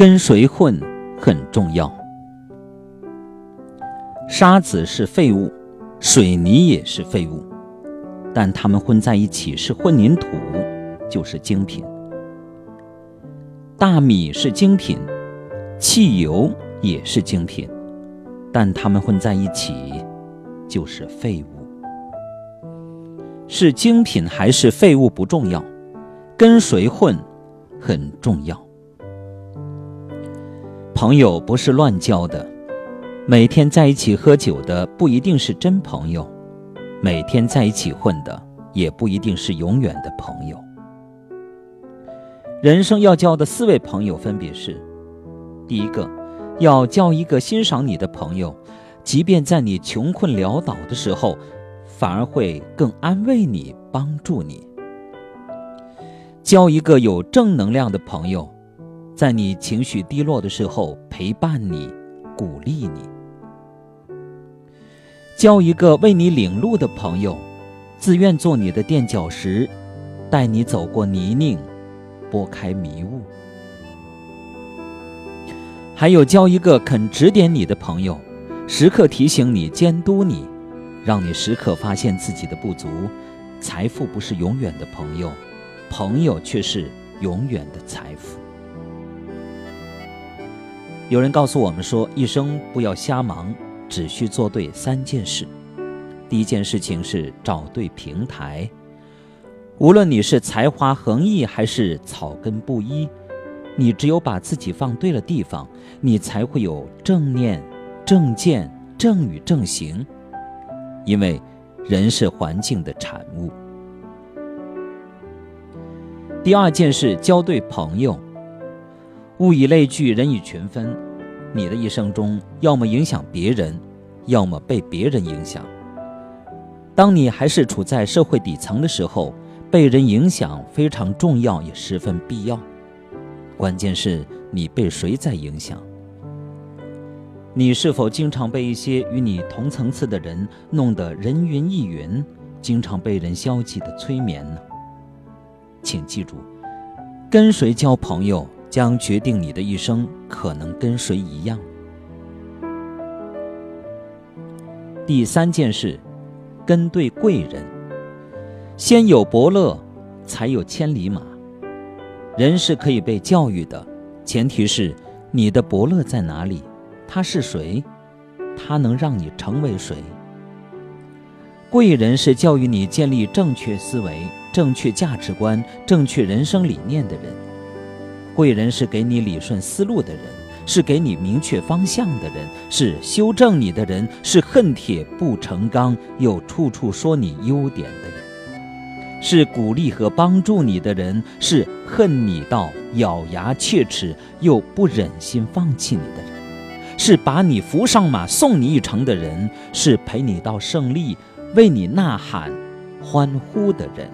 跟谁混很重要。沙子是废物，水泥也是废物，但它们混在一起是混凝土，就是精品。大米是精品，汽油也是精品，但它们混在一起就是废物。是精品还是废物不重要，跟谁混很重要。朋友不是乱交的，每天在一起喝酒的不一定是真朋友，每天在一起混的也不一定是永远的朋友。人生要交的四位朋友分别是：第一个，要交一个欣赏你的朋友，即便在你穷困潦倒的时候。反而会更安慰你，帮助你。交一个有正能量的朋友，在你情绪低落的时候陪伴你，鼓励你。交一个为你领路的朋友，自愿做你的垫脚石，带你走过泥泞，拨开迷雾。还有交一个肯指点你的朋友，时刻提醒你、监督你。让你时刻发现自己的不足。财富不是永远的朋友，朋友却是永远的财富。有人告诉我们说，一生不要瞎忙，只需做对三件事。第一件事情是找对平台。无论你是才华横溢还是草根不一，你只有把自己放对了地方，你才会有正念、正见、正语、正行。因为，人是环境的产物。第二件事，交对朋友。物以类聚，人以群分。你的一生中，要么影响别人，要么被别人影响。当你还是处在社会底层的时候，被人影响非常重要，也十分必要。关键是你被谁在影响。你是否经常被一些与你同层次的人弄得人云亦云，经常被人消极的催眠呢？请记住，跟谁交朋友将决定你的一生可能跟谁一样。第三件事，跟对贵人。先有伯乐，才有千里马。人是可以被教育的，前提是你的伯乐在哪里。他是谁？他能让你成为谁？贵人是教育你建立正确思维、正确价值观、正确人生理念的人。贵人是给你理顺思路的人，是给你明确方向的人，是修正你的人，是恨铁不成钢又处处说你优点的人，是鼓励和帮助你的人，是恨你到咬牙切齿又不忍心放弃你的人。是把你扶上马送你一程的人，是陪你到胜利、为你呐喊、欢呼的人。